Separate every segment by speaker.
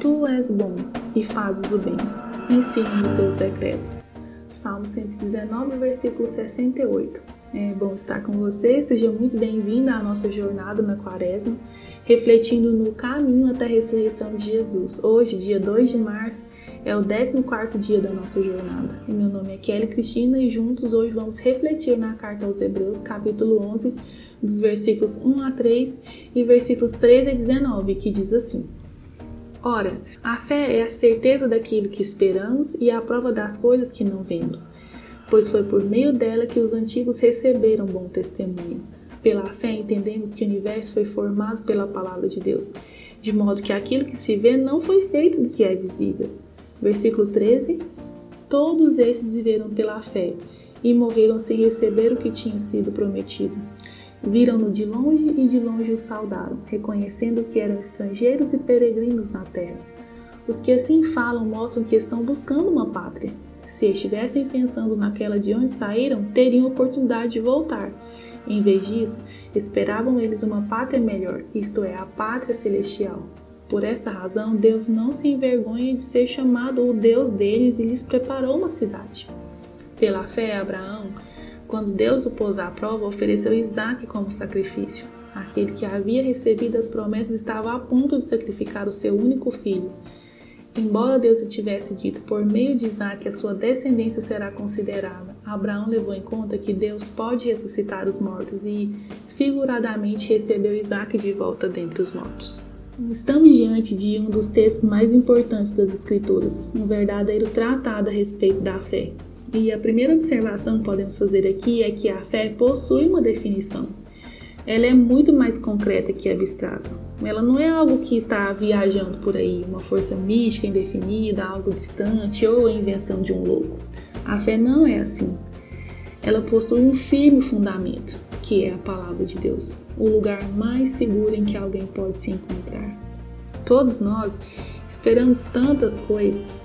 Speaker 1: Tu és bom e fazes o bem. Ensina-me teus decretos. Salmo 119, versículo 68. É bom estar com você, seja muito bem-vinda à nossa jornada na Quaresma, refletindo no caminho até a ressurreição de Jesus. Hoje, dia 2 de março, é o 14 dia da nossa jornada. E meu nome é Kelly Cristina e juntos hoje vamos refletir na carta aos Hebreus, capítulo 11, dos versículos 1 a 3 e versículos 13 a 19, que diz assim: Ora, a fé é a certeza daquilo que esperamos e a prova das coisas que não vemos, pois foi por meio dela que os antigos receberam bom testemunho. Pela fé entendemos que o universo foi formado pela palavra de Deus, de modo que aquilo que se vê não foi feito do que é visível. Versículo 13: Todos esses viveram pela fé e morreram sem receber o que tinha sido prometido Viram-no de longe e de longe o saudaram, reconhecendo que eram estrangeiros e peregrinos na terra. Os que assim falam mostram que estão buscando uma pátria. Se estivessem pensando naquela de onde saíram, teriam oportunidade de voltar. Em vez disso, esperavam eles uma pátria melhor, isto é, a pátria celestial. Por essa razão, Deus não se envergonha de ser chamado o Deus deles e lhes preparou uma cidade. Pela fé, Abraão, quando Deus o pôs à prova, ofereceu Isaac como sacrifício. Aquele que havia recebido as promessas estava a ponto de sacrificar o seu único filho. Embora Deus lhe tivesse dito por meio de Isaac a sua descendência será considerada, Abraão levou em conta que Deus pode ressuscitar os mortos e, figuradamente, recebeu Isaac de volta dentre os mortos. Estamos diante de um dos textos mais importantes das Escrituras, um verdadeiro tratado a respeito da fé. E a primeira observação que podemos fazer aqui é que a fé possui uma definição. Ela é muito mais concreta que abstrata. Ela não é algo que está viajando por aí, uma força mística indefinida, algo distante ou a invenção de um louco. A fé não é assim. Ela possui um firme fundamento, que é a palavra de Deus, o lugar mais seguro em que alguém pode se encontrar. Todos nós esperamos tantas coisas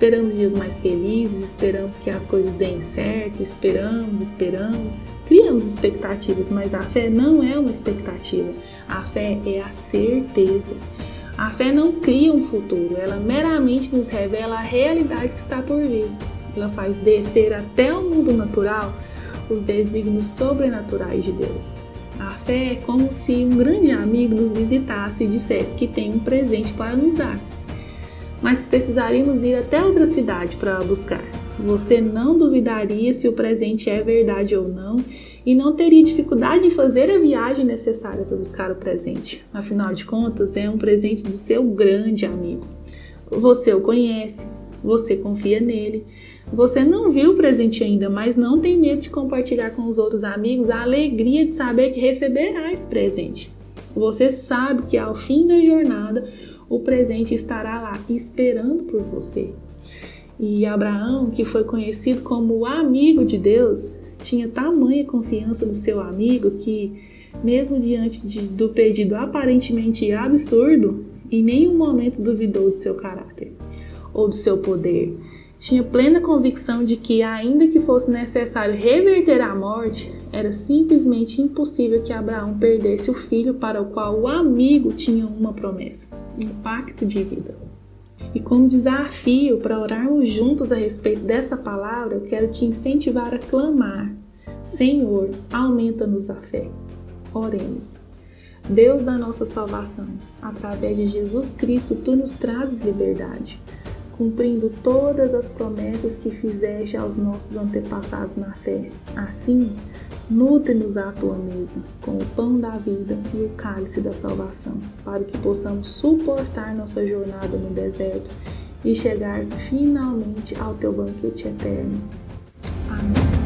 Speaker 1: Esperamos dias mais felizes, esperamos que as coisas deem certo, esperamos, esperamos, criamos expectativas, mas a fé não é uma expectativa. A fé é a certeza. A fé não cria um futuro, ela meramente nos revela a realidade que está por vir. Ela faz descer até o mundo natural os desígnios sobrenaturais de Deus. A fé é como se um grande amigo nos visitasse e dissesse que tem um presente para nos dar mas precisaríamos ir até outra cidade para buscar. Você não duvidaria se o presente é verdade ou não e não teria dificuldade em fazer a viagem necessária para buscar o presente. Afinal de contas, é um presente do seu grande amigo. Você o conhece, você confia nele. Você não viu o presente ainda, mas não tem medo de compartilhar com os outros amigos a alegria de saber que receberá esse presente. Você sabe que ao fim da jornada o presente estará lá esperando por você. E Abraão, que foi conhecido como o amigo de Deus, tinha tamanha confiança no seu amigo que, mesmo diante de, do pedido aparentemente absurdo, em nenhum momento duvidou do seu caráter ou do seu poder. Tinha plena convicção de que, ainda que fosse necessário reverter a morte, era simplesmente impossível que Abraão perdesse o filho para o qual o amigo tinha uma promessa, um pacto de vida. E como desafio para orarmos juntos a respeito dessa palavra, eu quero te incentivar a clamar: Senhor, aumenta-nos a fé. Oremos. Deus da nossa salvação, através de Jesus Cristo, tu nos trazes liberdade cumprindo todas as promessas que fizeste aos nossos antepassados na fé. Assim, nutre-nos à tua mesa com o pão da vida e o cálice da salvação, para que possamos suportar nossa jornada no deserto e chegar finalmente ao teu banquete eterno. Amém.